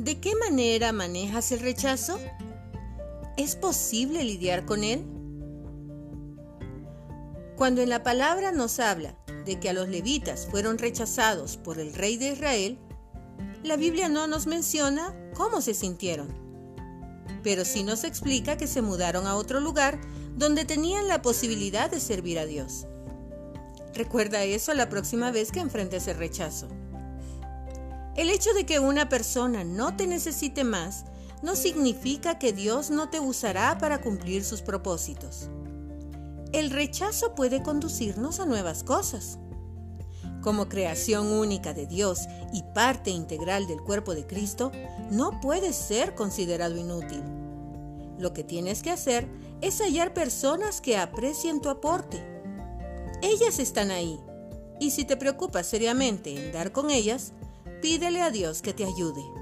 ¿De qué manera manejas el rechazo? ¿Es posible lidiar con él? Cuando en la palabra nos habla de que a los levitas fueron rechazados por el rey de Israel, la Biblia no nos menciona cómo se sintieron, pero sí nos explica que se mudaron a otro lugar donde tenían la posibilidad de servir a Dios. Recuerda eso la próxima vez que enfrentes el rechazo. El hecho de que una persona no te necesite más no significa que Dios no te usará para cumplir sus propósitos. El rechazo puede conducirnos a nuevas cosas. Como creación única de Dios y parte integral del cuerpo de Cristo, no puedes ser considerado inútil. Lo que tienes que hacer es hallar personas que aprecien tu aporte. Ellas están ahí, y si te preocupas seriamente en dar con ellas, pídele a Dios que te ayude.